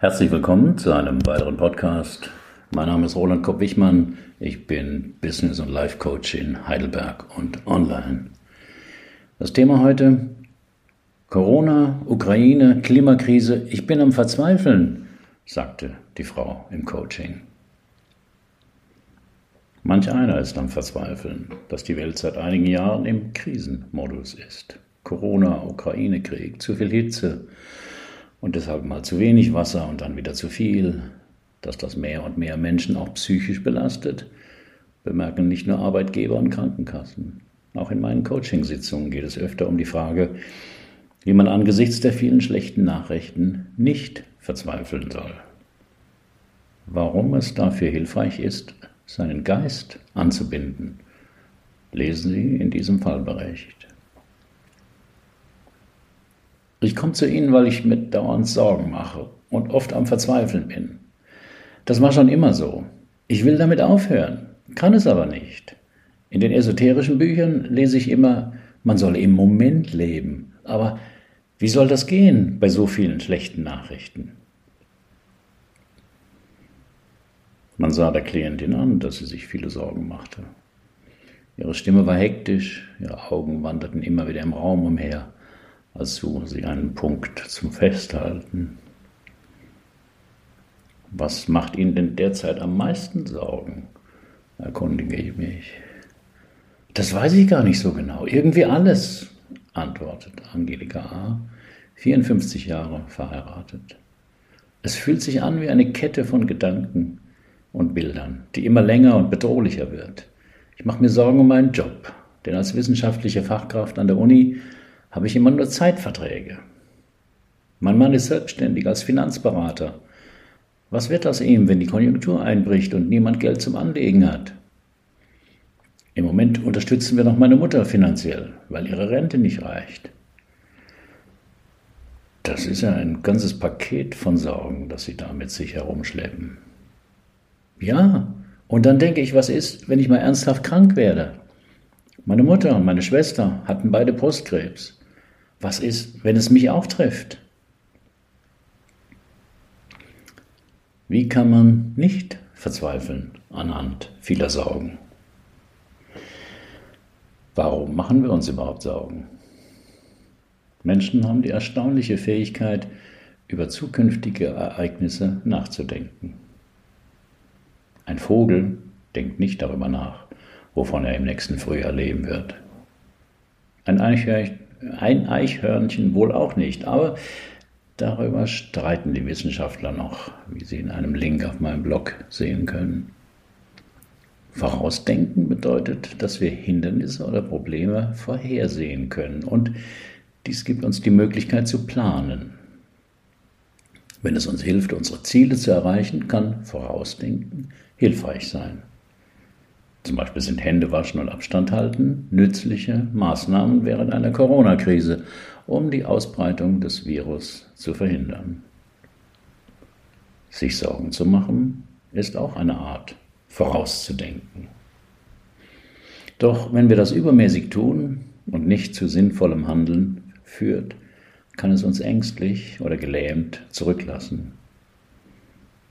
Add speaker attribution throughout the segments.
Speaker 1: Herzlich willkommen zu einem weiteren Podcast. Mein Name ist Roland Kopp-Wichmann. Ich bin Business- und Life-Coach in Heidelberg und online. Das Thema heute Corona, Ukraine, Klimakrise. Ich bin am Verzweifeln, sagte die Frau im Coaching. Manch einer ist am Verzweifeln, dass die Welt seit einigen Jahren im Krisenmodus ist. Corona, Ukraine-Krieg, zu viel Hitze, und deshalb mal zu wenig Wasser und dann wieder zu viel, dass das mehr und mehr Menschen auch psychisch belastet, bemerken nicht nur Arbeitgeber und Krankenkassen. Auch in meinen Coachingsitzungen geht es öfter um die Frage, wie man angesichts der vielen schlechten Nachrichten nicht verzweifeln soll. Warum es dafür hilfreich ist, seinen Geist anzubinden, lesen Sie in diesem Fallbericht. Ich komme zu Ihnen, weil ich mir dauernd Sorgen mache und oft am Verzweifeln bin. Das war schon immer so. Ich will damit aufhören, kann es aber nicht. In den esoterischen Büchern lese ich immer, man soll im Moment leben. Aber wie soll das gehen bei so vielen schlechten Nachrichten? Man sah der Klientin an, dass sie sich viele Sorgen machte. Ihre Stimme war hektisch, ihre Augen wanderten immer wieder im Raum umher als suchen Sie einen Punkt zum Festhalten. Was macht Ihnen denn derzeit am meisten Sorgen? erkundige ich mich. Das weiß ich gar nicht so genau. Irgendwie alles, antwortet Angelika A., 54 Jahre verheiratet. Es fühlt sich an wie eine Kette von Gedanken und Bildern, die immer länger und bedrohlicher wird. Ich mache mir Sorgen um meinen Job, denn als wissenschaftliche Fachkraft an der Uni habe ich immer nur Zeitverträge. Mein Mann ist selbstständig als Finanzberater. Was wird aus ihm, wenn die Konjunktur einbricht und niemand Geld zum Anlegen hat? Im Moment unterstützen wir noch meine Mutter finanziell, weil ihre Rente nicht reicht. Das ist ja ein ganzes Paket von Sorgen, das sie da mit sich herumschleppen. Ja, und dann denke ich, was ist, wenn ich mal ernsthaft krank werde? Meine Mutter und meine Schwester hatten beide Brustkrebs. Was ist, wenn es mich auch trifft? Wie kann man nicht verzweifeln anhand vieler Sorgen? Warum machen wir uns überhaupt Sorgen? Menschen haben die erstaunliche Fähigkeit, über zukünftige Ereignisse nachzudenken. Ein Vogel denkt nicht darüber nach, wovon er im nächsten Frühjahr leben wird. Ein Eichhörnchen ein Eichhörnchen wohl auch nicht, aber darüber streiten die Wissenschaftler noch, wie Sie in einem Link auf meinem Blog sehen können. Vorausdenken bedeutet, dass wir Hindernisse oder Probleme vorhersehen können und dies gibt uns die Möglichkeit zu planen. Wenn es uns hilft, unsere Ziele zu erreichen, kann Vorausdenken hilfreich sein. Zum Beispiel sind Händewaschen und Abstand halten nützliche Maßnahmen während einer Corona-Krise, um die Ausbreitung des Virus zu verhindern. Sich Sorgen zu machen ist auch eine Art vorauszudenken. Doch wenn wir das übermäßig tun und nicht zu sinnvollem Handeln führt, kann es uns ängstlich oder gelähmt zurücklassen.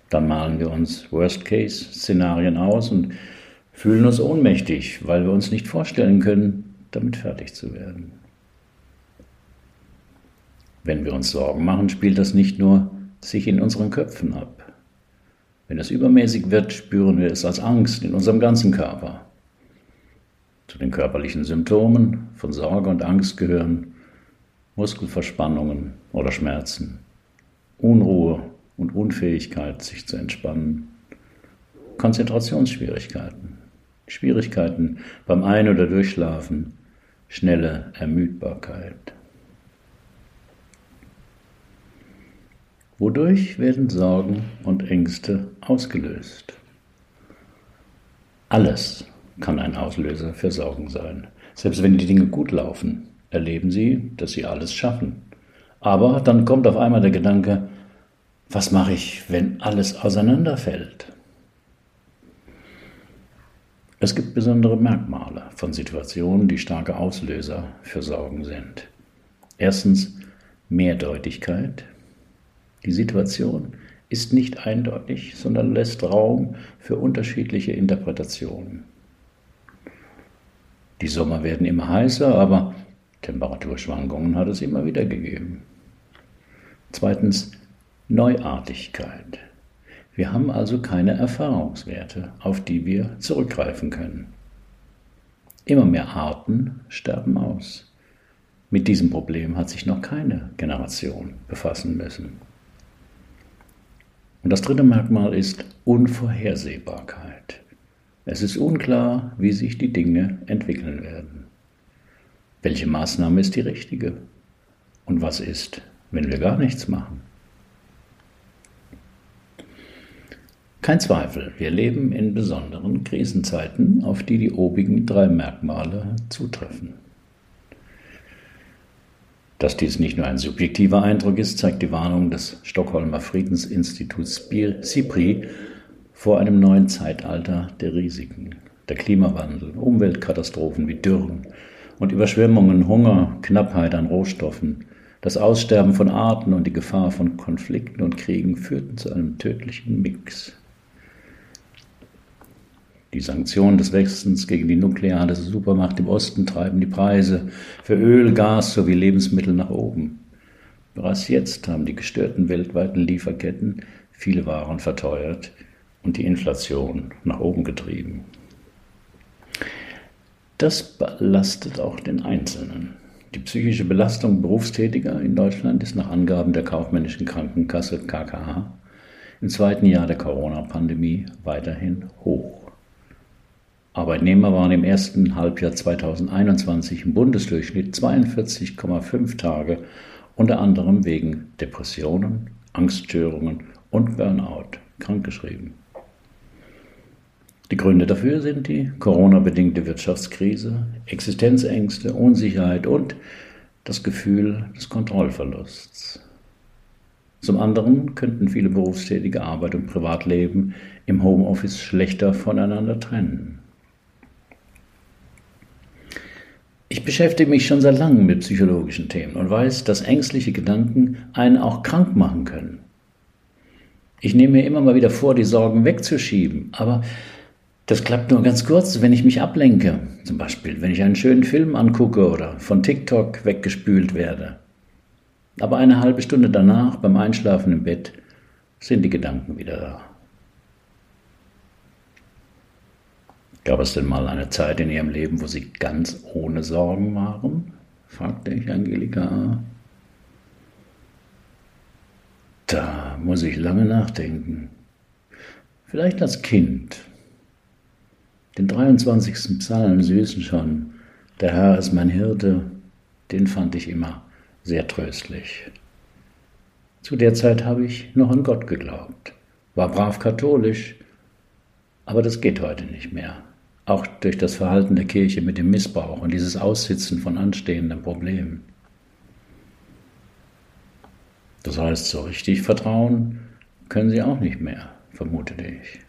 Speaker 1: Dann malen wir uns Worst-Case-Szenarien aus und fühlen uns ohnmächtig, weil wir uns nicht vorstellen können, damit fertig zu werden. Wenn wir uns Sorgen machen, spielt das nicht nur sich in unseren Köpfen ab. Wenn es übermäßig wird, spüren wir es als Angst in unserem ganzen Körper. Zu den körperlichen Symptomen von Sorge und Angst gehören Muskelverspannungen oder Schmerzen, Unruhe und Unfähigkeit, sich zu entspannen, Konzentrationsschwierigkeiten, Schwierigkeiten beim Ein- oder Durchschlafen, schnelle Ermüdbarkeit. Wodurch werden Sorgen und Ängste ausgelöst? Alles kann ein Auslöser für Sorgen sein. Selbst wenn die Dinge gut laufen, erleben Sie, dass Sie alles schaffen. Aber dann kommt auf einmal der Gedanke, was mache ich, wenn alles auseinanderfällt? Es gibt besondere Merkmale von Situationen, die starke Auslöser für Sorgen sind. Erstens Mehrdeutigkeit. Die Situation ist nicht eindeutig, sondern lässt Raum für unterschiedliche Interpretationen. Die Sommer werden immer heißer, aber Temperaturschwankungen hat es immer wieder gegeben. Zweitens Neuartigkeit. Wir haben also keine Erfahrungswerte, auf die wir zurückgreifen können. Immer mehr Arten sterben aus. Mit diesem Problem hat sich noch keine Generation befassen müssen. Und das dritte Merkmal ist Unvorhersehbarkeit. Es ist unklar, wie sich die Dinge entwickeln werden. Welche Maßnahme ist die richtige? Und was ist, wenn wir gar nichts machen? Kein Zweifel, wir leben in besonderen Krisenzeiten, auf die die obigen drei Merkmale zutreffen. Dass dies nicht nur ein subjektiver Eindruck ist, zeigt die Warnung des Stockholmer Friedensinstituts SIPRI vor einem neuen Zeitalter der Risiken. Der Klimawandel, Umweltkatastrophen wie Dürren und Überschwemmungen, Hunger, Knappheit an Rohstoffen, das Aussterben von Arten und die Gefahr von Konflikten und Kriegen führten zu einem tödlichen Mix die Sanktionen des Westens gegen die nukleare Supermacht im Osten treiben die Preise für Öl, Gas sowie Lebensmittel nach oben. Bereits jetzt haben die gestörten weltweiten Lieferketten viele Waren verteuert und die Inflation nach oben getrieben. Das belastet auch den Einzelnen. Die psychische Belastung Berufstätiger in Deutschland ist nach Angaben der kaufmännischen Krankenkasse KKH im zweiten Jahr der Corona-Pandemie weiterhin hoch. Arbeitnehmer waren im ersten Halbjahr 2021 im Bundesdurchschnitt 42,5 Tage, unter anderem wegen Depressionen, Angststörungen und Burnout krankgeschrieben. Die Gründe dafür sind die Corona-bedingte Wirtschaftskrise, Existenzängste, Unsicherheit und das Gefühl des Kontrollverlusts. Zum anderen könnten viele berufstätige Arbeit und Privatleben im Homeoffice schlechter voneinander trennen. Ich beschäftige mich schon seit langem mit psychologischen Themen und weiß, dass ängstliche Gedanken einen auch krank machen können. Ich nehme mir immer mal wieder vor, die Sorgen wegzuschieben, aber das klappt nur ganz kurz, wenn ich mich ablenke. Zum Beispiel, wenn ich einen schönen Film angucke oder von TikTok weggespült werde. Aber eine halbe Stunde danach, beim Einschlafen im Bett, sind die Gedanken wieder da. Gab es denn mal eine Zeit in Ihrem Leben, wo Sie ganz ohne Sorgen waren? fragte ich Angelika. Da muss ich lange nachdenken. Vielleicht als Kind. Den 23. Psalm, wissen schon, der Herr ist mein Hirte, den fand ich immer sehr tröstlich. Zu der Zeit habe ich noch an Gott geglaubt, war brav katholisch, aber das geht heute nicht mehr auch durch das Verhalten der Kirche mit dem Missbrauch und dieses Aussitzen von anstehenden Problemen. Das heißt, so richtig vertrauen können sie auch nicht mehr, vermutete ich.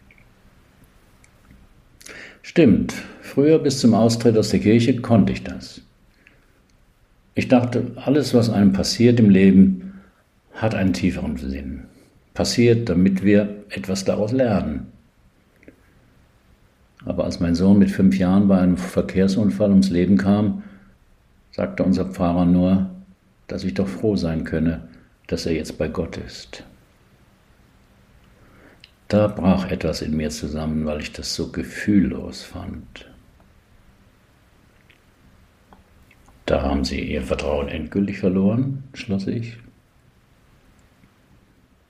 Speaker 1: Stimmt, früher bis zum Austritt aus der Kirche konnte ich das. Ich dachte, alles, was einem passiert im Leben, hat einen tieferen Sinn. Passiert, damit wir etwas daraus lernen. Aber als mein Sohn mit fünf Jahren bei einem Verkehrsunfall ums Leben kam, sagte unser Pfarrer nur, dass ich doch froh sein könne, dass er jetzt bei Gott ist. Da brach etwas in mir zusammen, weil ich das so gefühllos fand. Da haben Sie Ihr Vertrauen endgültig verloren, schloss ich.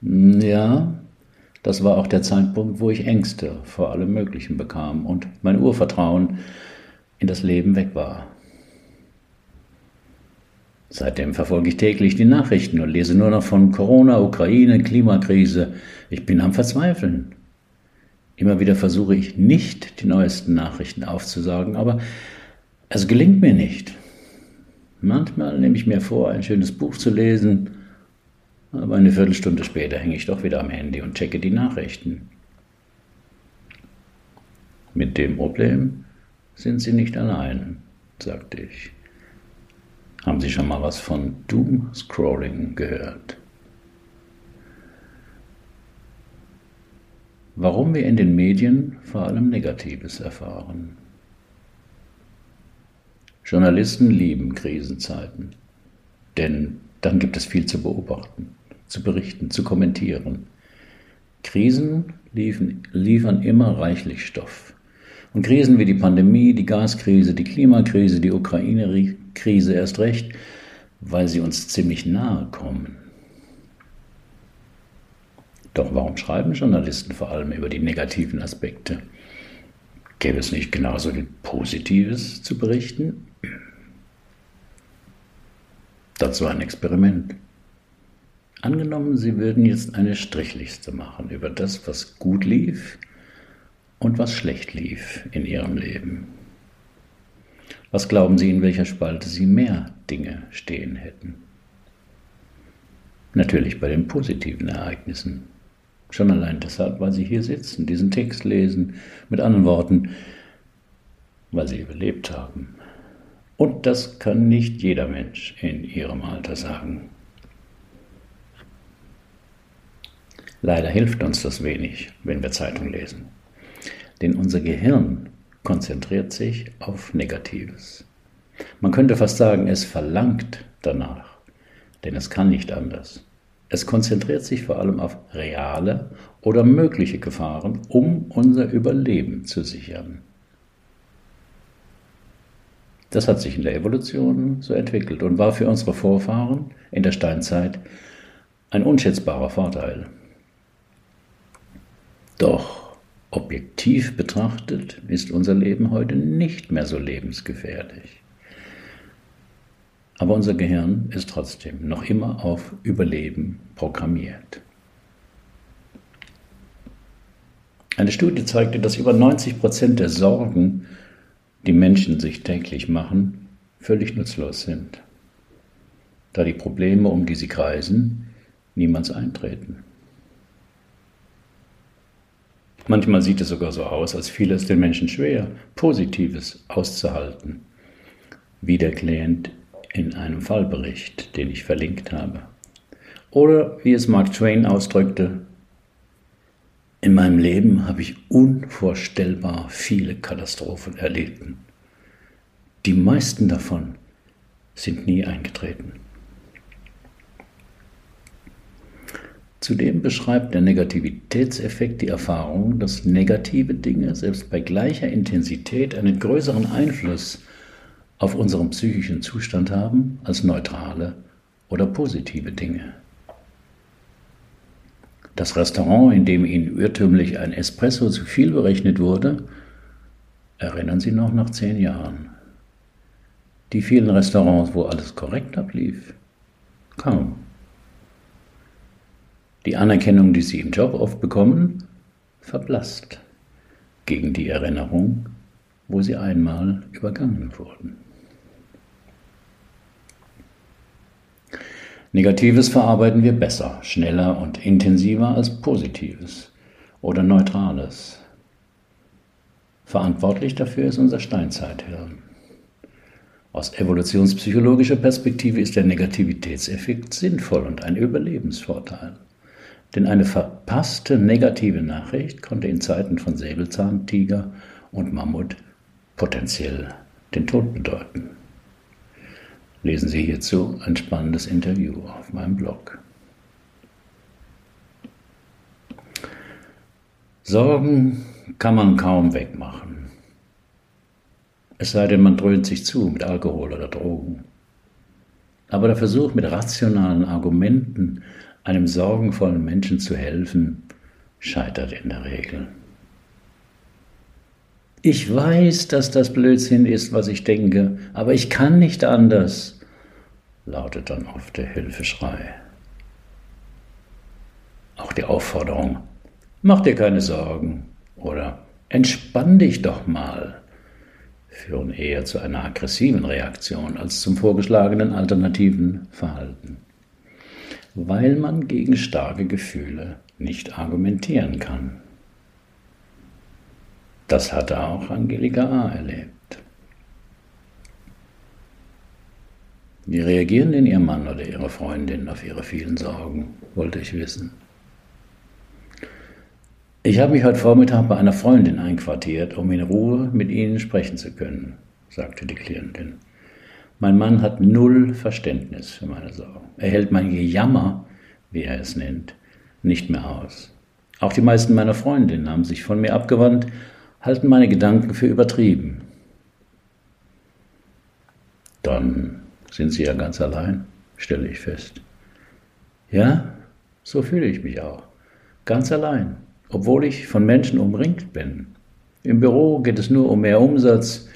Speaker 1: Ja, das war auch der Zeitpunkt, wo ich Ängste vor allem Möglichen bekam und mein Urvertrauen in das Leben weg war. Seitdem verfolge ich täglich die Nachrichten und lese nur noch von Corona, Ukraine, Klimakrise. Ich bin am Verzweifeln. Immer wieder versuche ich nicht, die neuesten Nachrichten aufzusagen, aber es gelingt mir nicht. Manchmal nehme ich mir vor, ein schönes Buch zu lesen aber eine Viertelstunde später hänge ich doch wieder am Handy und checke die Nachrichten. Mit dem Problem sind Sie nicht allein, sagte ich. Haben Sie schon mal was von Doom Scrolling gehört? warum wir in den Medien vor allem Negatives erfahren. Journalisten lieben Krisenzeiten, denn dann gibt es viel zu beobachten, zu berichten, zu kommentieren. Krisen liefen, liefern immer reichlich Stoff. Und Krisen wie die Pandemie, die Gaskrise, die Klimakrise, die Ukraine-Krise erst recht, weil sie uns ziemlich nahe kommen. Doch warum schreiben Journalisten vor allem über die negativen Aspekte? Gäbe es nicht genauso viel Positives zu berichten? Dazu ein Experiment. Angenommen, Sie würden jetzt eine Strichliste machen über das, was gut lief und was schlecht lief in Ihrem Leben. Was glauben Sie, in welcher Spalte Sie mehr Dinge stehen hätten? Natürlich bei den positiven Ereignissen. Schon allein deshalb, weil Sie hier sitzen, diesen Text lesen, mit anderen Worten, weil Sie überlebt haben. Und das kann nicht jeder Mensch in Ihrem Alter sagen. Leider hilft uns das wenig, wenn wir Zeitung lesen. Denn unser Gehirn konzentriert sich auf Negatives. Man könnte fast sagen, es verlangt danach, denn es kann nicht anders. Es konzentriert sich vor allem auf reale oder mögliche Gefahren, um unser Überleben zu sichern. Das hat sich in der Evolution so entwickelt und war für unsere Vorfahren in der Steinzeit ein unschätzbarer Vorteil. Doch objektiv betrachtet ist unser Leben heute nicht mehr so lebensgefährlich. Aber unser Gehirn ist trotzdem noch immer auf Überleben programmiert. Eine Studie zeigte, dass über 90 Prozent der Sorgen, die Menschen sich täglich machen, völlig nutzlos sind, da die Probleme, um die sie kreisen, niemals eintreten. Manchmal sieht es sogar so aus, als fiele es den Menschen schwer, Positives auszuhalten, wie der Klient in einem Fallbericht, den ich verlinkt habe. Oder wie es Mark Twain ausdrückte, in meinem Leben habe ich unvorstellbar viele Katastrophen erlitten. Die meisten davon sind nie eingetreten. Zudem beschreibt der Negativitätseffekt die Erfahrung, dass negative Dinge selbst bei gleicher Intensität einen größeren Einfluss auf unseren psychischen Zustand haben als neutrale oder positive Dinge. Das Restaurant, in dem Ihnen irrtümlich ein Espresso zu viel berechnet wurde, erinnern Sie noch nach zehn Jahren. Die vielen Restaurants, wo alles korrekt ablief, kaum. Die Anerkennung, die Sie im Job oft bekommen, verblasst gegen die Erinnerung, wo Sie einmal übergangen wurden. Negatives verarbeiten wir besser, schneller und intensiver als Positives oder Neutrales. Verantwortlich dafür ist unser Steinzeithirn. Aus evolutionspsychologischer Perspektive ist der Negativitätseffekt sinnvoll und ein Überlebensvorteil. Denn eine verpasste negative Nachricht konnte in Zeiten von Säbelzahntiger und Mammut potenziell den Tod bedeuten. Lesen Sie hierzu ein spannendes Interview auf meinem Blog. Sorgen kann man kaum wegmachen. Es sei denn, man dröhnt sich zu mit Alkohol oder Drogen. Aber der Versuch, mit rationalen Argumenten einem sorgenvollen Menschen zu helfen, scheitert in der Regel. Ich weiß, dass das Blödsinn ist, was ich denke, aber ich kann nicht anders, lautet dann oft der Hilfeschrei. Auch die Aufforderung, mach dir keine Sorgen oder entspann dich doch mal, führen eher zu einer aggressiven Reaktion als zum vorgeschlagenen alternativen Verhalten, weil man gegen starke Gefühle nicht argumentieren kann. Das hatte auch Angelika A. erlebt. Wie reagieren denn Ihr Mann oder Ihre Freundin auf Ihre vielen Sorgen, wollte ich wissen. Ich habe mich heute Vormittag bei einer Freundin einquartiert, um in Ruhe mit Ihnen sprechen zu können, sagte die Klientin. Mein Mann hat null Verständnis für meine Sorgen. Er hält mein Gejammer, wie er es nennt, nicht mehr aus. Auch die meisten meiner Freundinnen haben sich von mir abgewandt, halten meine Gedanken für übertrieben. Dann sind Sie ja ganz allein, stelle ich fest. Ja, so fühle ich mich auch. Ganz allein, obwohl ich von Menschen umringt bin. Im Büro geht es nur um mehr Umsatz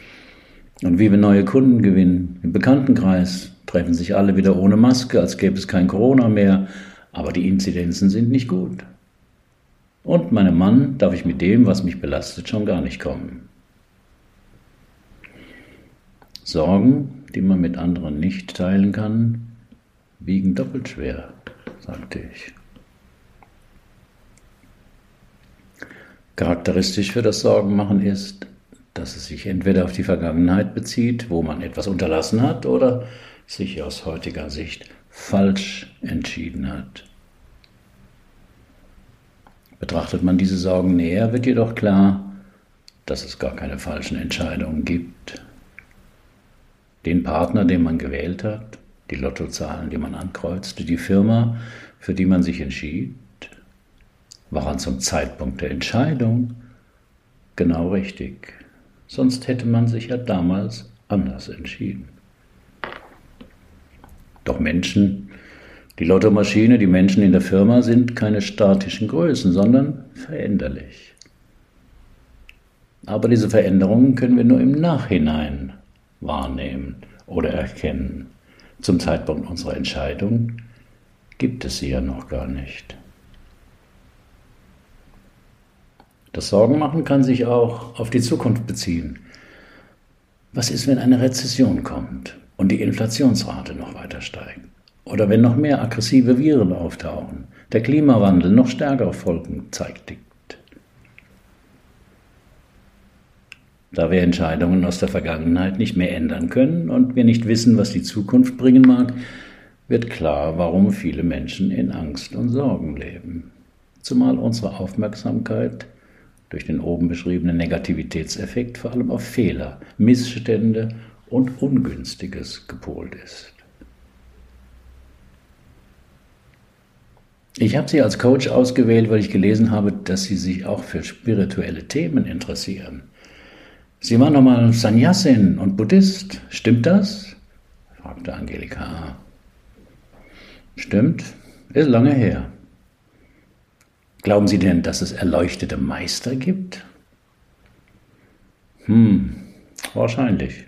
Speaker 1: und wie wir neue Kunden gewinnen. Im Bekanntenkreis treffen sich alle wieder ohne Maske, als gäbe es kein Corona mehr, aber die Inzidenzen sind nicht gut. Und meinem Mann darf ich mit dem, was mich belastet, schon gar nicht kommen. Sorgen, die man mit anderen nicht teilen kann, wiegen doppelt schwer, sagte ich. Charakteristisch für das Sorgenmachen ist, dass es sich entweder auf die Vergangenheit bezieht, wo man etwas unterlassen hat, oder sich aus heutiger Sicht falsch entschieden hat. Betrachtet man diese Sorgen näher, wird jedoch klar, dass es gar keine falschen Entscheidungen gibt. Den Partner, den man gewählt hat, die Lottozahlen, die man ankreuzte, die Firma, für die man sich entschied, waren zum Zeitpunkt der Entscheidung genau richtig. Sonst hätte man sich ja damals anders entschieden. Doch Menschen, die Lottomaschine, die Menschen in der Firma sind keine statischen Größen, sondern veränderlich. Aber diese Veränderungen können wir nur im Nachhinein wahrnehmen oder erkennen. Zum Zeitpunkt unserer Entscheidung gibt es sie ja noch gar nicht. Das Sorgenmachen kann sich auch auf die Zukunft beziehen. Was ist, wenn eine Rezession kommt und die Inflationsrate noch weiter steigt? Oder wenn noch mehr aggressive Viren auftauchen, der Klimawandel noch stärkere Folgen zeigt. Da wir Entscheidungen aus der Vergangenheit nicht mehr ändern können und wir nicht wissen, was die Zukunft bringen mag, wird klar, warum viele Menschen in Angst und Sorgen leben. Zumal unsere Aufmerksamkeit durch den oben beschriebenen Negativitätseffekt vor allem auf Fehler, Missstände und Ungünstiges gepolt ist. Ich habe Sie als Coach ausgewählt, weil ich gelesen habe, dass Sie sich auch für spirituelle Themen interessieren. Sie waren nochmal Sannyasin und Buddhist, stimmt das? fragte Angelika. Stimmt, ist lange her. Glauben Sie denn, dass es erleuchtete Meister gibt? Hm, wahrscheinlich.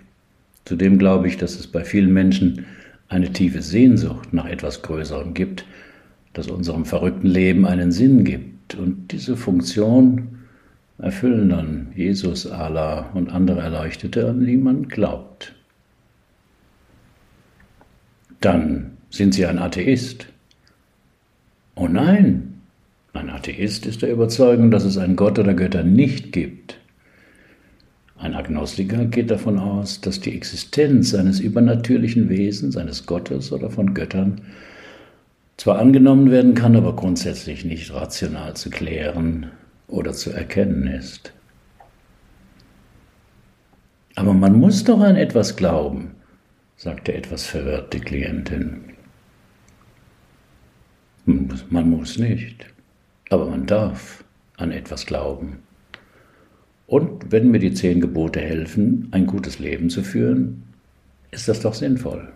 Speaker 1: Zudem glaube ich, dass es bei vielen Menschen eine tiefe Sehnsucht nach etwas Größerem gibt, das unserem verrückten Leben einen Sinn gibt. Und diese Funktion erfüllen dann Jesus, Allah und andere Erleuchtete, an die man glaubt. Dann sind sie ein Atheist. Oh nein, ein Atheist ist der Überzeugung, dass es einen Gott oder Götter nicht gibt. Ein Agnostiker geht davon aus, dass die Existenz eines übernatürlichen Wesens, eines Gottes oder von Göttern zwar angenommen werden kann, aber grundsätzlich nicht rational zu klären oder zu erkennen ist. Aber man muss doch an etwas glauben, sagte etwas verwirrt die Klientin. Man muss nicht, aber man darf an etwas glauben. Und wenn mir die zehn Gebote helfen, ein gutes Leben zu führen, ist das doch sinnvoll.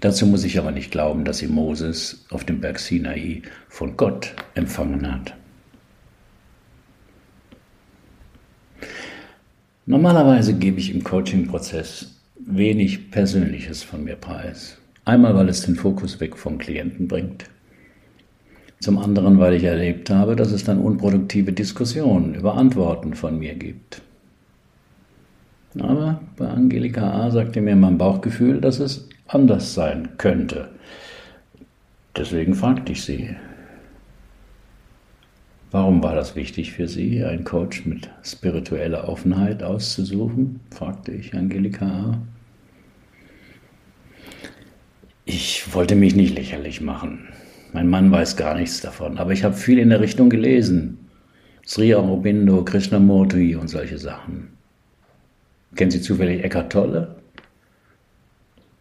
Speaker 1: Dazu muss ich aber nicht glauben, dass sie Moses auf dem Berg Sinai von Gott empfangen hat. Normalerweise gebe ich im Coaching-Prozess wenig Persönliches von mir preis. Einmal, weil es den Fokus weg vom Klienten bringt. Zum anderen, weil ich erlebt habe, dass es dann unproduktive Diskussionen über Antworten von mir gibt. Aber bei Angelika A. sagte mir mein Bauchgefühl, dass es anders sein könnte. Deswegen fragte ich sie. Warum war das wichtig für Sie, einen Coach mit spiritueller Offenheit auszusuchen? fragte ich Angelika A. Ich wollte mich nicht lächerlich machen. Mein Mann weiß gar nichts davon, aber ich habe viel in der Richtung gelesen. Sri Aurobindo, Krishnamurti und solche Sachen. Kennen Sie zufällig Eckhart Tolle?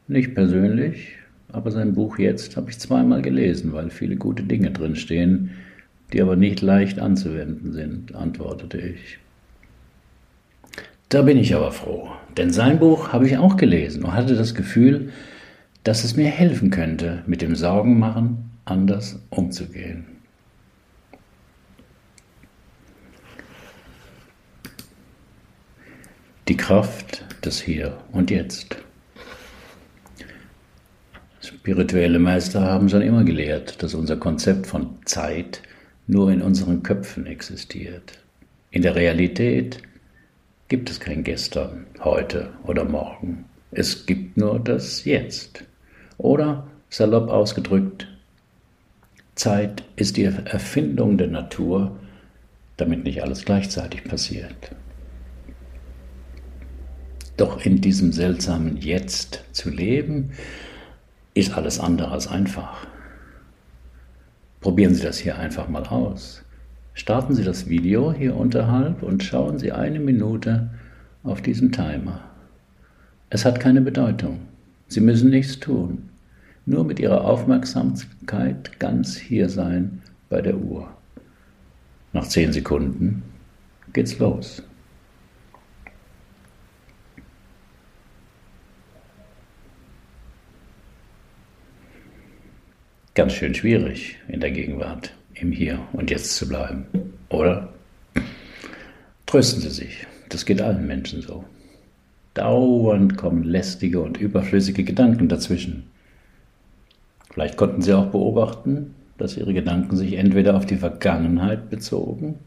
Speaker 1: Nicht persönlich, aber sein Buch jetzt habe ich zweimal gelesen, weil viele gute Dinge drinstehen, die aber nicht leicht anzuwenden sind, antwortete ich. Da bin ich aber froh, denn sein Buch habe ich auch gelesen und hatte das Gefühl, dass es mir helfen könnte, mit dem Sorgenmachen anders umzugehen. Die Kraft des Hier und Jetzt. Spirituelle Meister haben schon immer gelehrt, dass unser Konzept von Zeit nur in unseren Köpfen existiert. In der Realität gibt es kein Gestern, heute oder morgen. Es gibt nur das Jetzt. Oder, salopp ausgedrückt, Zeit ist die Erfindung der Natur, damit nicht alles gleichzeitig passiert. Doch in diesem seltsamen Jetzt zu leben, ist alles andere als einfach. Probieren Sie das hier einfach mal aus. Starten Sie das Video hier unterhalb und schauen Sie eine Minute auf diesen Timer. Es hat keine Bedeutung. Sie müssen nichts tun. Nur mit Ihrer Aufmerksamkeit ganz hier sein bei der Uhr. Nach zehn Sekunden geht's los. ganz schön schwierig in der Gegenwart, im Hier und Jetzt zu bleiben, oder? Trösten Sie sich, das geht allen Menschen so. Dauernd kommen lästige und überflüssige Gedanken dazwischen. Vielleicht konnten Sie auch beobachten, dass Ihre Gedanken sich entweder auf die Vergangenheit bezogen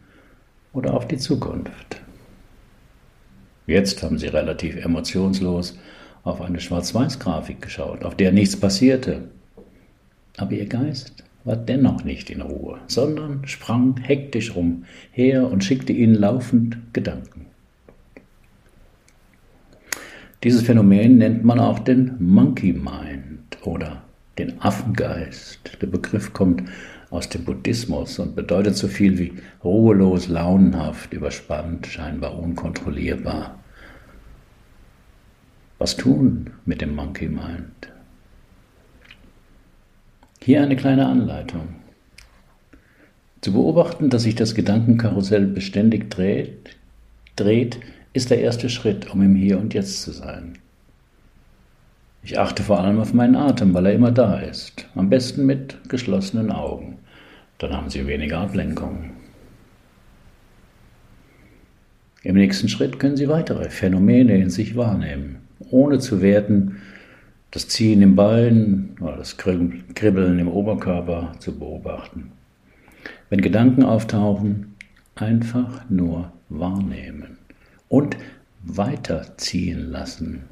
Speaker 1: oder auf die Zukunft. Jetzt haben Sie relativ emotionslos auf eine Schwarz-Weiß-Grafik geschaut, auf der nichts passierte, aber ihr Geist war dennoch nicht in Ruhe, sondern sprang hektisch rum her und schickte ihnen laufend Gedanken. Dieses Phänomen nennt man auch den Monkey Mind oder den Affengeist. Der Begriff kommt aus dem Buddhismus und bedeutet so viel wie ruhelos, launenhaft, überspannt, scheinbar unkontrollierbar. Was tun mit dem Monkey Mind? Hier eine kleine Anleitung. Zu beobachten, dass sich das Gedankenkarussell beständig dreht, dreht, ist der erste Schritt, um im Hier und Jetzt zu sein. Ich achte vor allem auf meinen Atem, weil er immer da ist. Am besten mit geschlossenen Augen. Dann haben Sie weniger Ablenkung. Im nächsten Schritt können Sie weitere Phänomene in sich wahrnehmen, ohne zu werten, das Ziehen im Bein oder das Kribbeln im Oberkörper zu beobachten. Wenn Gedanken auftauchen, einfach nur wahrnehmen und weiterziehen lassen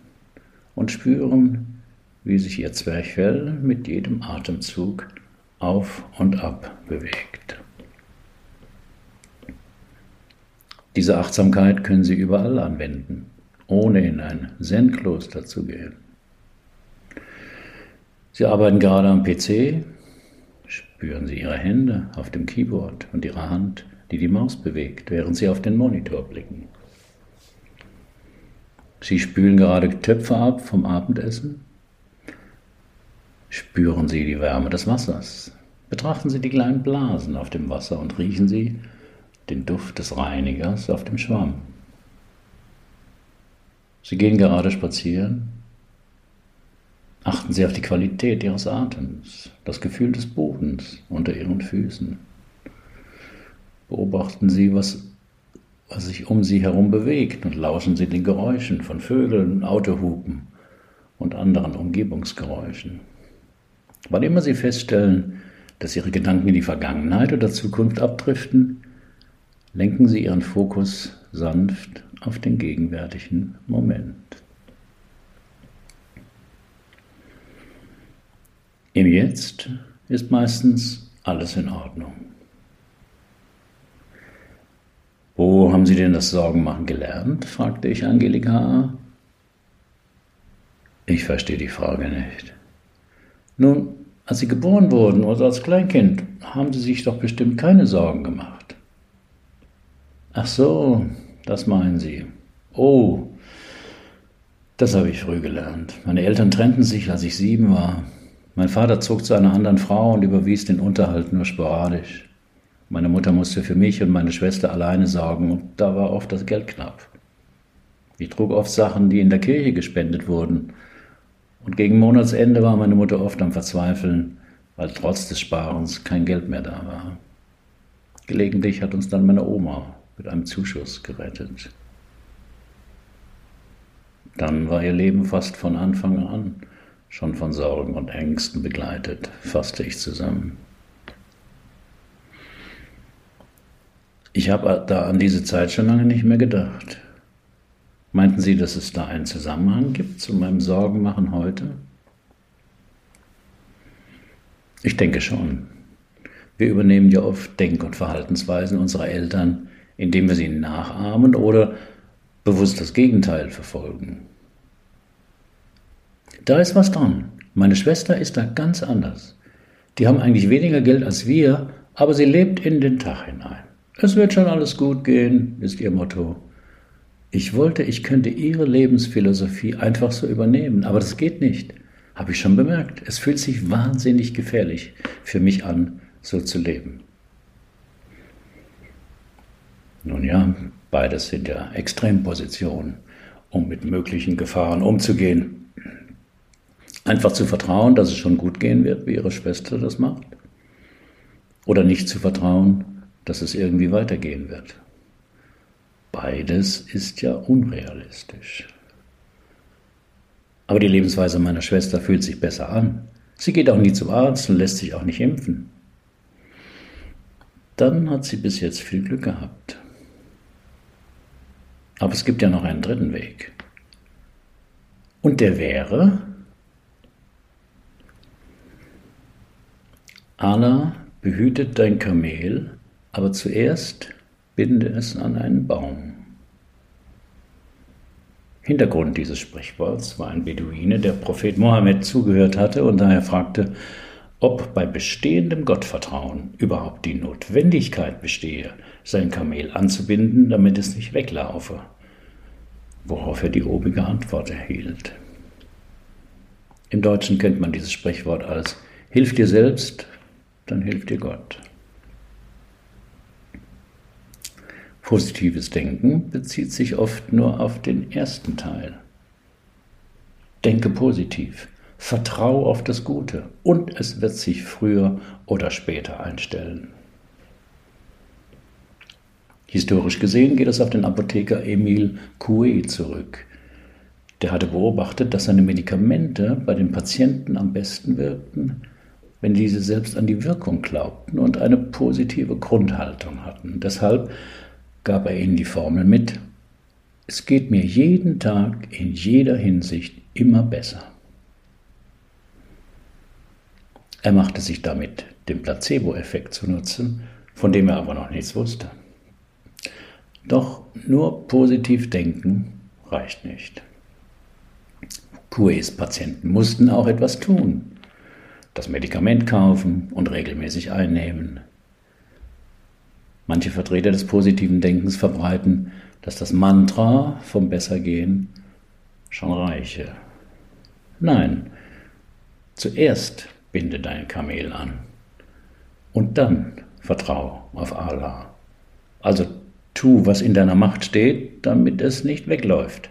Speaker 1: und spüren, wie sich ihr Zwerchfell mit jedem Atemzug auf und ab bewegt. Diese Achtsamkeit können Sie überall anwenden, ohne in ein Zen-Kloster zu gehen. Sie arbeiten gerade am PC, spüren Sie Ihre Hände auf dem Keyboard und Ihre Hand, die die Maus bewegt, während Sie auf den Monitor blicken. Sie spülen gerade Töpfe ab vom Abendessen. Spüren Sie die Wärme des Wassers. Betrachten Sie die kleinen Blasen auf dem Wasser und riechen Sie den Duft des Reinigers auf dem Schwamm. Sie gehen gerade spazieren Achten Sie auf die Qualität Ihres Atems, das Gefühl des Bodens unter Ihren Füßen. Beobachten Sie, was, was sich um Sie herum bewegt und lauschen Sie den Geräuschen von Vögeln, Autohupen und anderen Umgebungsgeräuschen. Wann immer Sie feststellen, dass Ihre Gedanken in die Vergangenheit oder Zukunft abdriften, lenken Sie Ihren Fokus sanft auf den gegenwärtigen Moment. Im Jetzt ist meistens alles in Ordnung. Wo haben Sie denn das Sorgenmachen gelernt? fragte ich Angelika. Ich verstehe die Frage nicht. Nun, als Sie geboren wurden oder als Kleinkind, haben Sie sich doch bestimmt keine Sorgen gemacht. Ach so, das meinen Sie. Oh, das habe ich früh gelernt. Meine Eltern trennten sich, als ich sieben war. Mein Vater zog zu einer anderen Frau und überwies den Unterhalt nur sporadisch. Meine Mutter musste für mich und meine Schwester alleine sorgen und da war oft das Geld knapp. Ich trug oft Sachen, die in der Kirche gespendet wurden. Und gegen Monatsende war meine Mutter oft am Verzweifeln, weil trotz des Sparens kein Geld mehr da war. Gelegentlich hat uns dann meine Oma mit einem Zuschuss gerettet. Dann war ihr Leben fast von Anfang an schon von Sorgen und Ängsten begleitet, fasste ich zusammen. Ich habe da an diese Zeit schon lange nicht mehr gedacht. Meinten Sie, dass es da einen Zusammenhang gibt zu meinem Sorgenmachen heute? Ich denke schon. Wir übernehmen ja oft Denk- und Verhaltensweisen unserer Eltern, indem wir sie nachahmen oder bewusst das Gegenteil verfolgen. Da ist was dran. Meine Schwester ist da ganz anders. Die haben eigentlich weniger Geld als wir, aber sie lebt in den Tag hinein. Es wird schon alles gut gehen, ist ihr Motto. Ich wollte, ich könnte ihre Lebensphilosophie einfach so übernehmen, aber das geht nicht. Habe ich schon bemerkt. Es fühlt sich wahnsinnig gefährlich für mich an, so zu leben. Nun ja, beides sind ja Extrempositionen, um mit möglichen Gefahren umzugehen. Einfach zu vertrauen, dass es schon gut gehen wird, wie ihre Schwester das macht. Oder nicht zu vertrauen, dass es irgendwie weitergehen wird. Beides ist ja unrealistisch. Aber die Lebensweise meiner Schwester fühlt sich besser an. Sie geht auch nie zum Arzt und lässt sich auch nicht impfen. Dann hat sie bis jetzt viel Glück gehabt. Aber es gibt ja noch einen dritten Weg. Und der wäre, Allah behütet dein Kamel, aber zuerst binde es an einen Baum. Hintergrund dieses Sprichworts war ein Beduine, der Prophet Mohammed zugehört hatte und daher fragte, ob bei bestehendem Gottvertrauen überhaupt die Notwendigkeit bestehe, sein Kamel anzubinden, damit es nicht weglaufe, worauf er die obige Antwort erhielt. Im Deutschen kennt man dieses Sprichwort als Hilf dir selbst, dann hilft dir Gott. Positives Denken bezieht sich oft nur auf den ersten Teil. Denke positiv, vertraue auf das Gute und es wird sich früher oder später einstellen. Historisch gesehen geht es auf den Apotheker Emile Coué zurück. Der hatte beobachtet, dass seine Medikamente bei den Patienten am besten wirkten, wenn diese selbst an die Wirkung glaubten und eine positive Grundhaltung hatten. Deshalb gab er ihnen die Formel mit, es geht mir jeden Tag in jeder Hinsicht immer besser. Er machte sich damit den Placebo-Effekt zunutze, von dem er aber noch nichts wusste. Doch nur positiv denken reicht nicht. QAs Patienten mussten auch etwas tun das Medikament kaufen und regelmäßig einnehmen. Manche Vertreter des positiven Denkens verbreiten, dass das Mantra vom Bessergehen schon reiche. Nein, zuerst binde dein Kamel an und dann vertrau auf Allah. Also tu, was in deiner Macht steht, damit es nicht wegläuft.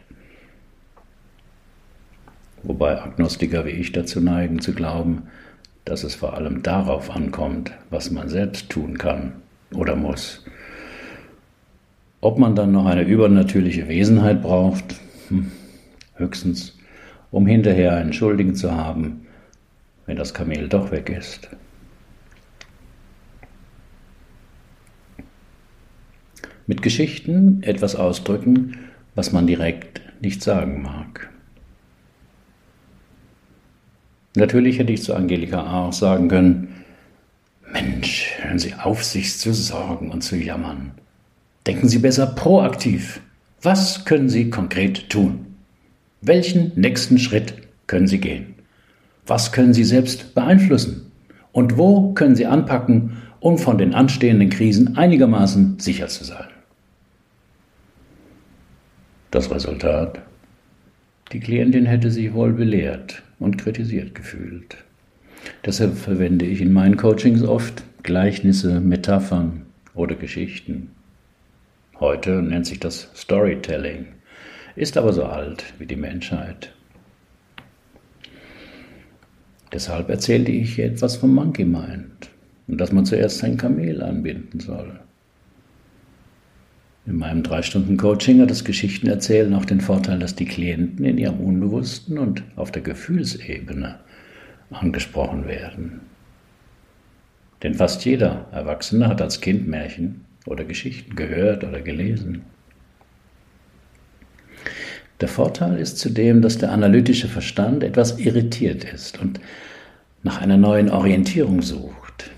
Speaker 1: Wobei Agnostiker wie ich dazu neigen zu glauben, dass es vor allem darauf ankommt, was man selbst tun kann oder muss. Ob man dann noch eine übernatürliche Wesenheit braucht, hm, höchstens, um hinterher einen Schuldigen zu haben, wenn das Kamel doch weg ist. Mit Geschichten etwas ausdrücken, was man direkt nicht sagen mag. Natürlich hätte ich zu Angelika A. auch sagen können, Mensch, hören Sie auf, sich zu sorgen und zu jammern. Denken Sie besser proaktiv. Was können Sie konkret tun? Welchen nächsten Schritt können Sie gehen? Was können Sie selbst beeinflussen? Und wo können Sie anpacken, um von den anstehenden Krisen einigermaßen sicher zu sein? Das Resultat? Die Klientin hätte sich wohl belehrt und kritisiert gefühlt. Deshalb verwende ich in meinen Coachings oft Gleichnisse, Metaphern oder Geschichten. Heute nennt sich das Storytelling, ist aber so alt wie die Menschheit. Deshalb erzählte ich etwas vom Monkey Mind und dass man zuerst sein Kamel anbinden soll. In meinem drei Stunden Coaching hat das Geschichtenerzählen auch den Vorteil, dass die Klienten in ihrem Unbewussten und auf der Gefühlsebene angesprochen werden. Denn fast jeder Erwachsene hat als Kind Märchen oder Geschichten gehört oder gelesen. Der Vorteil ist zudem, dass der analytische Verstand etwas irritiert ist und nach einer neuen Orientierung sucht.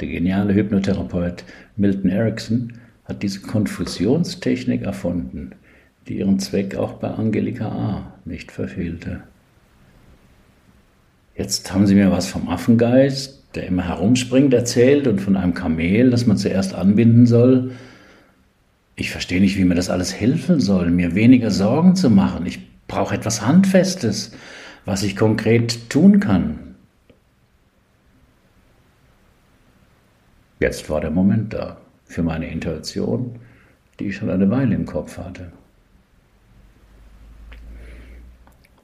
Speaker 1: Der geniale Hypnotherapeut Milton Erickson hat diese Konfusionstechnik erfunden, die ihren Zweck auch bei Angelika A. nicht verfehlte. Jetzt haben Sie mir was vom Affengeist, der immer herumspringt, erzählt und von einem Kamel, das man zuerst anbinden soll. Ich verstehe nicht, wie mir das alles helfen soll, mir weniger Sorgen zu machen. Ich brauche etwas Handfestes, was ich konkret tun kann. Jetzt war der Moment da für meine Intuition, die ich schon eine Weile im Kopf hatte.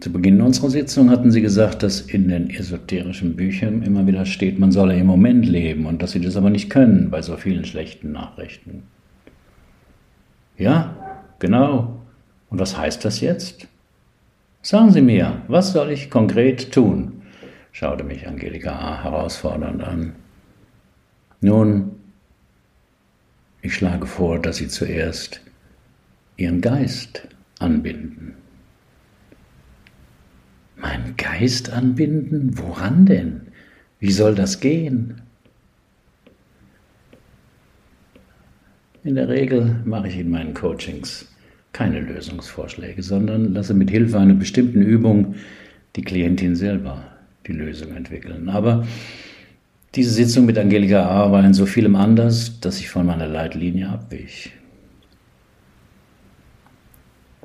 Speaker 1: Zu Beginn unserer Sitzung hatten Sie gesagt, dass in den esoterischen Büchern immer wieder steht, man solle im Moment leben und dass Sie das aber nicht können bei so vielen schlechten Nachrichten. Ja, genau. Und was heißt das jetzt? Sagen Sie mir, was soll ich konkret tun? schaute mich Angelika A. herausfordernd an. Nun, ich schlage vor, dass Sie zuerst Ihren Geist anbinden. Mein Geist anbinden? Woran denn? Wie soll das gehen? In der Regel mache ich in meinen Coachings keine Lösungsvorschläge, sondern lasse mit Hilfe einer bestimmten Übung die Klientin selber die Lösung entwickeln. Aber diese Sitzung mit Angelika A. war in so vielem anders, dass ich von meiner Leitlinie abwich.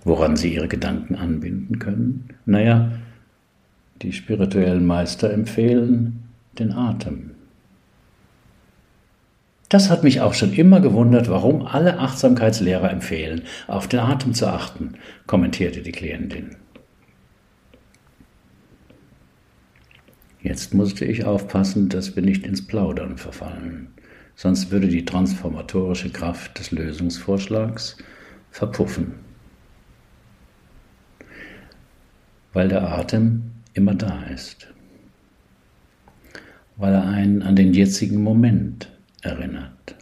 Speaker 1: Woran Sie Ihre Gedanken anbinden können? Naja, die spirituellen Meister empfehlen den Atem. Das hat mich auch schon immer gewundert, warum alle Achtsamkeitslehrer empfehlen, auf den Atem zu achten, kommentierte die Klientin. Jetzt musste ich aufpassen, dass wir nicht ins Plaudern verfallen, sonst würde die transformatorische Kraft des Lösungsvorschlags verpuffen. Weil der Atem immer da ist, weil er einen an den jetzigen Moment erinnert,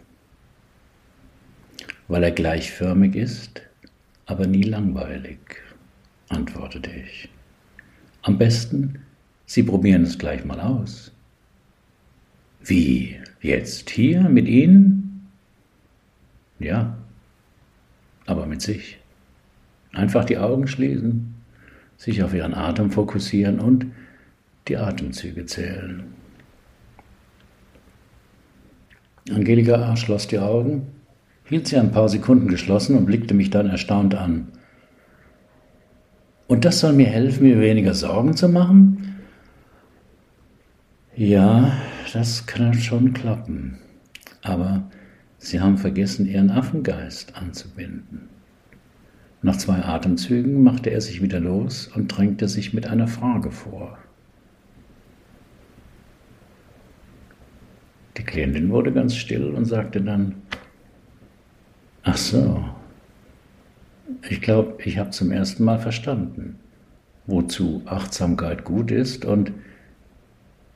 Speaker 1: weil er gleichförmig ist, aber nie langweilig, antwortete ich. Am besten Sie probieren es gleich mal aus. Wie? Jetzt hier mit Ihnen? Ja, aber mit sich. Einfach die Augen schließen, sich auf Ihren Atem fokussieren und die Atemzüge zählen. Angelika A. schloss die Augen, hielt sie ein paar Sekunden geschlossen und blickte mich dann erstaunt an. Und das soll mir helfen, mir weniger Sorgen zu machen? Ja, das kann schon klappen. Aber Sie haben vergessen, Ihren Affengeist anzubinden. Nach zwei Atemzügen machte er sich wieder los und drängte sich mit einer Frage vor. Die Klientin wurde ganz still und sagte dann, ach so, ich glaube, ich habe zum ersten Mal verstanden, wozu Achtsamkeit gut ist und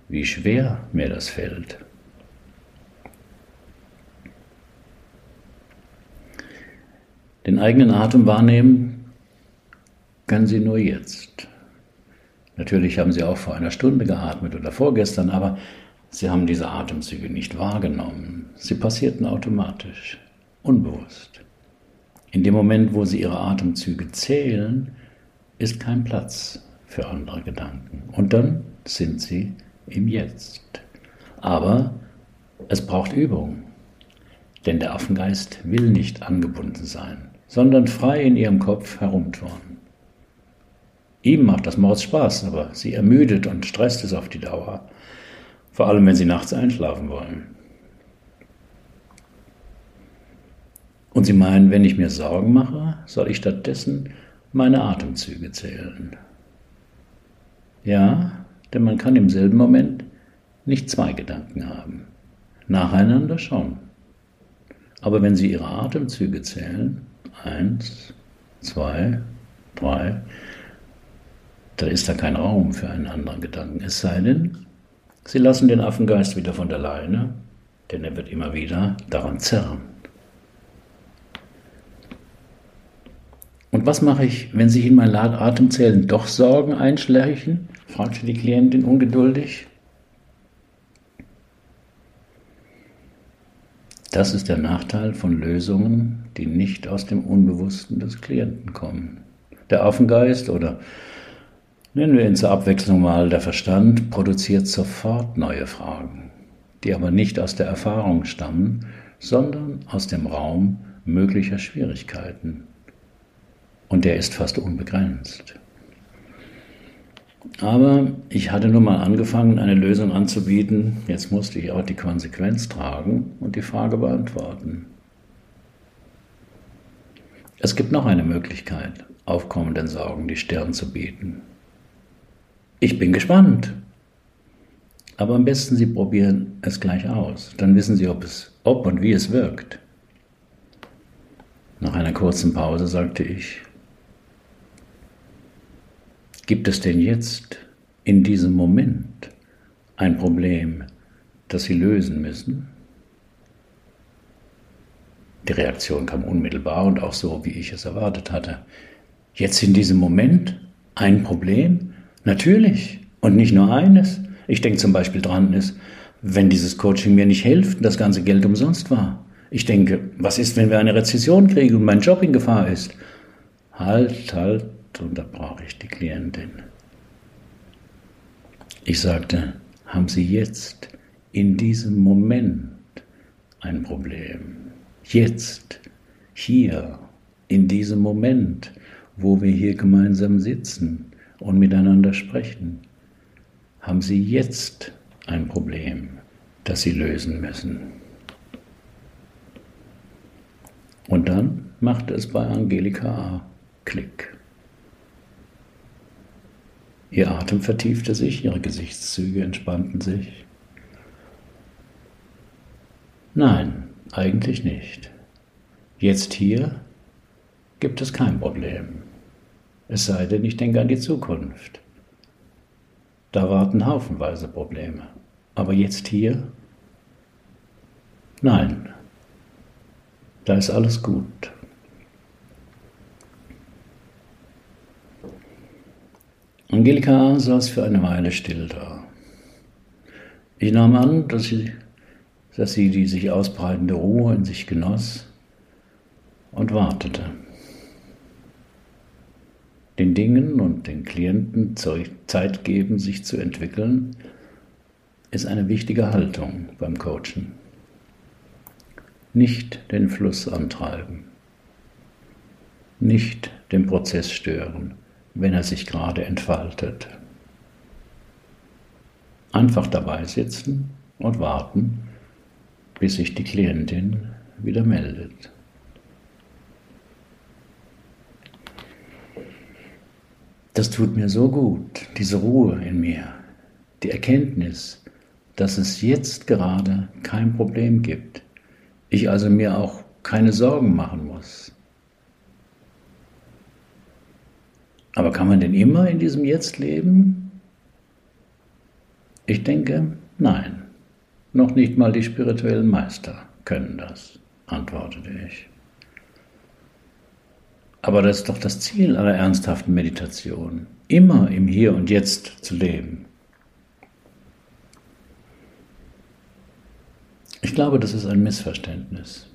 Speaker 1: wie schwer mir das fällt. Den eigenen Atem wahrnehmen können Sie nur jetzt. Natürlich haben Sie auch vor einer Stunde geatmet oder vorgestern, aber Sie haben diese Atemzüge nicht wahrgenommen. Sie passierten automatisch, unbewusst. In dem Moment, wo Sie Ihre Atemzüge zählen, ist kein Platz für andere Gedanken. Und dann sind Sie im Jetzt. Aber es braucht Übung, denn der Affengeist will nicht angebunden sein. Sondern frei in ihrem Kopf herumtouren. Ihm macht das Mords Spaß, aber sie ermüdet und stresst es auf die Dauer, vor allem wenn sie nachts einschlafen wollen. Und sie meinen, wenn ich mir Sorgen mache, soll ich stattdessen meine Atemzüge zählen. Ja, denn man kann im selben Moment nicht zwei Gedanken haben. Nacheinander schon. Aber wenn Sie Ihre Atemzüge zählen, eins, zwei, drei, da ist da kein Raum für einen anderen Gedanken. Es sei denn, Sie lassen den Affengeist wieder von der Leine, denn er wird immer wieder daran zerren. Und was mache ich, wenn sich in mein Atemzählen doch Sorgen einschleichen? fragte die Klientin ungeduldig. Das ist der Nachteil von Lösungen, die nicht aus dem Unbewussten des Klienten kommen. Der Affengeist oder nennen wir ihn zur Abwechslung mal der Verstand produziert sofort neue Fragen, die aber nicht aus der Erfahrung stammen, sondern aus dem Raum möglicher Schwierigkeiten. Und der ist fast unbegrenzt. Aber ich hatte nun mal angefangen, eine Lösung anzubieten. Jetzt musste ich auch die Konsequenz tragen und die Frage beantworten. Es gibt noch eine Möglichkeit, aufkommenden Sorgen die Stirn zu bieten. Ich bin gespannt. Aber am besten Sie probieren es gleich aus. Dann wissen Sie, ob, es, ob und wie es wirkt. Nach einer kurzen Pause sagte ich, Gibt es denn jetzt, in diesem Moment, ein Problem, das Sie lösen müssen? Die Reaktion kam unmittelbar und auch so, wie ich es erwartet hatte. Jetzt in diesem Moment ein Problem? Natürlich. Und nicht nur eines. Ich denke zum Beispiel dran ist, wenn dieses Coaching mir nicht hilft und das ganze Geld umsonst war. Ich denke, was ist, wenn wir eine Rezession kriegen und mein Job in Gefahr ist? Halt, halt, unterbrach ich die Klientin. Ich sagte, haben Sie jetzt, in diesem Moment, ein Problem? Jetzt, hier, in diesem Moment, wo wir hier gemeinsam sitzen und miteinander sprechen, haben Sie jetzt ein Problem, das Sie lösen müssen. Und dann machte es bei Angelika A. Klick. Ihr Atem vertiefte sich, ihre Gesichtszüge entspannten sich. Nein, eigentlich nicht. Jetzt hier gibt es kein Problem. Es sei denn, ich denke an die Zukunft. Da warten haufenweise Probleme. Aber jetzt hier? Nein, da ist alles gut. Angelika saß für eine Weile still da. Ich nahm an, dass sie, dass sie die sich ausbreitende Ruhe in sich genoss und wartete. Den Dingen und den Klienten Zeit geben, sich zu entwickeln, ist eine wichtige Haltung beim Coachen. Nicht den Fluss antreiben, nicht den Prozess stören wenn er sich gerade entfaltet. Einfach dabei sitzen und warten, bis sich die Klientin wieder meldet. Das tut mir so gut, diese Ruhe in mir, die Erkenntnis, dass es jetzt gerade kein Problem gibt, ich also mir auch keine Sorgen machen muss, Aber kann man denn immer in diesem Jetzt leben? Ich denke, nein. Noch nicht mal die spirituellen Meister können das, antwortete ich. Aber das ist doch das Ziel aller ernsthaften Meditation, immer im Hier und Jetzt zu leben. Ich glaube, das ist ein Missverständnis.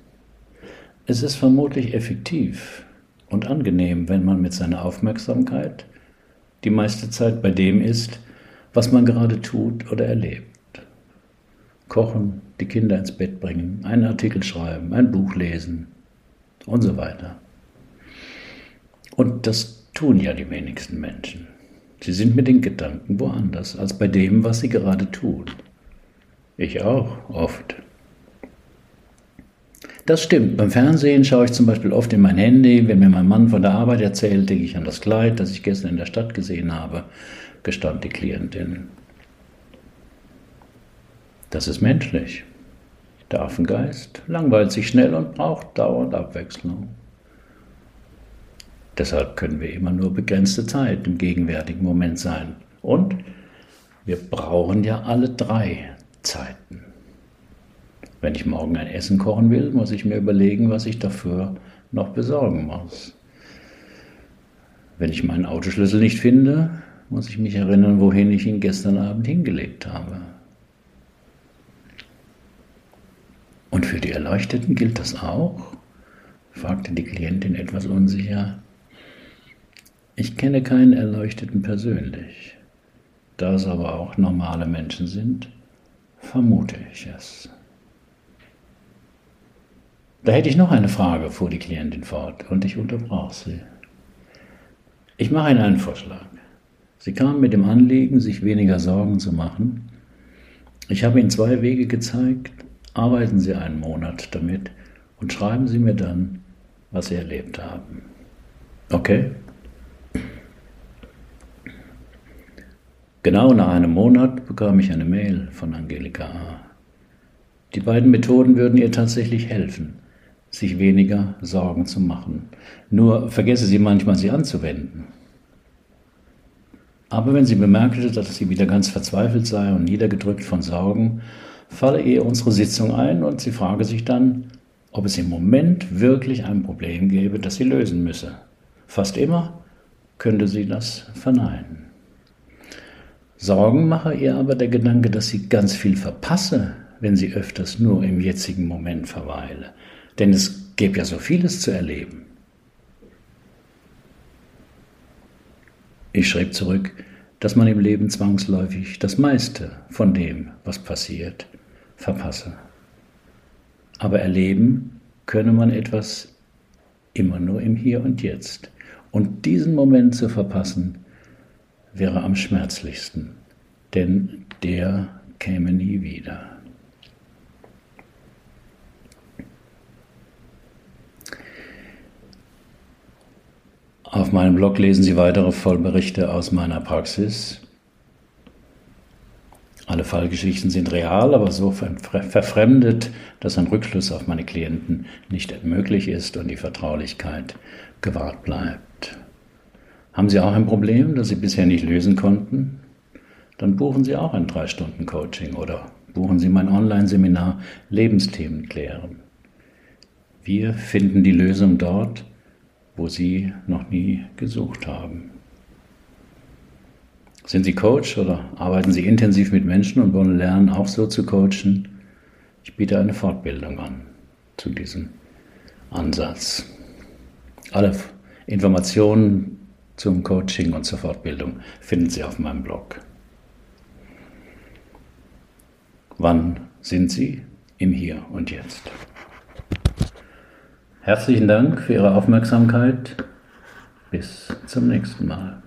Speaker 1: Es ist vermutlich effektiv, und angenehm, wenn man mit seiner Aufmerksamkeit die meiste Zeit bei dem ist, was man gerade tut oder erlebt. Kochen, die Kinder ins Bett bringen, einen Artikel schreiben, ein Buch lesen und so weiter. Und das tun ja die wenigsten Menschen. Sie sind mit den Gedanken woanders als bei dem, was sie gerade tun. Ich auch, oft. Das stimmt. Beim Fernsehen schaue ich zum Beispiel oft in mein Handy. Wenn mir mein Mann von der Arbeit erzählt, denke ich an das Kleid, das ich gestern in der Stadt gesehen habe, gestand die Klientin. Das ist menschlich. Der Affengeist langweilt sich schnell und braucht dauernd Abwechslung. Deshalb können wir immer nur begrenzte Zeit im gegenwärtigen Moment sein. Und wir brauchen ja alle drei Zeiten. Wenn ich morgen ein Essen kochen will, muss ich mir überlegen, was ich dafür noch besorgen muss. Wenn ich meinen Autoschlüssel nicht finde, muss ich mich erinnern, wohin ich ihn gestern Abend hingelegt habe. Und für die Erleuchteten gilt das auch? fragte die Klientin etwas unsicher. Ich kenne keinen Erleuchteten persönlich. Da es aber auch normale Menschen sind, vermute ich es. Da hätte ich noch eine Frage, fuhr die Klientin fort, und ich unterbrach sie. Ich mache Ihnen einen Vorschlag. Sie kam mit dem Anliegen, sich weniger Sorgen zu machen. Ich habe Ihnen zwei Wege gezeigt. Arbeiten Sie einen Monat damit und schreiben Sie mir dann, was Sie erlebt haben. Okay? Genau nach einem Monat bekam ich eine Mail von Angelika A. Die beiden Methoden würden ihr tatsächlich helfen, sich weniger Sorgen zu machen. Nur vergesse sie manchmal, sie anzuwenden. Aber wenn sie bemerkte, dass sie wieder ganz verzweifelt sei und niedergedrückt von Sorgen, falle ihr unsere Sitzung ein und sie frage sich dann, ob es im Moment wirklich ein Problem gäbe, das sie lösen müsse. Fast immer könnte sie das verneinen. Sorgen mache ihr aber der Gedanke, dass sie ganz viel verpasse, wenn sie öfters nur im jetzigen Moment verweile. Denn es gäbe ja so vieles zu erleben. Ich schrieb zurück, dass man im Leben zwangsläufig das meiste von dem, was passiert, verpasse. Aber erleben könne man etwas immer nur im Hier und Jetzt. Und diesen Moment zu verpassen, wäre am schmerzlichsten, denn der käme nie wieder. Auf meinem Blog lesen Sie weitere Vollberichte aus meiner Praxis. Alle Fallgeschichten sind real, aber so verfremdet, dass ein Rückschluss auf meine Klienten nicht möglich ist und die Vertraulichkeit gewahrt bleibt. Haben Sie auch ein Problem, das Sie bisher nicht lösen konnten? Dann buchen Sie auch ein 3-Stunden-Coaching oder buchen Sie mein Online-Seminar Lebensthemen klären. Wir finden die Lösung dort, wo Sie noch nie gesucht haben. Sind Sie Coach oder arbeiten Sie intensiv mit Menschen und wollen lernen, auch so zu coachen? Ich biete eine Fortbildung an zu diesem Ansatz. Alle Informationen zum Coaching und zur Fortbildung finden Sie auf meinem Blog. Wann sind Sie im Hier und Jetzt? Herzlichen Dank für Ihre Aufmerksamkeit. Bis zum nächsten Mal.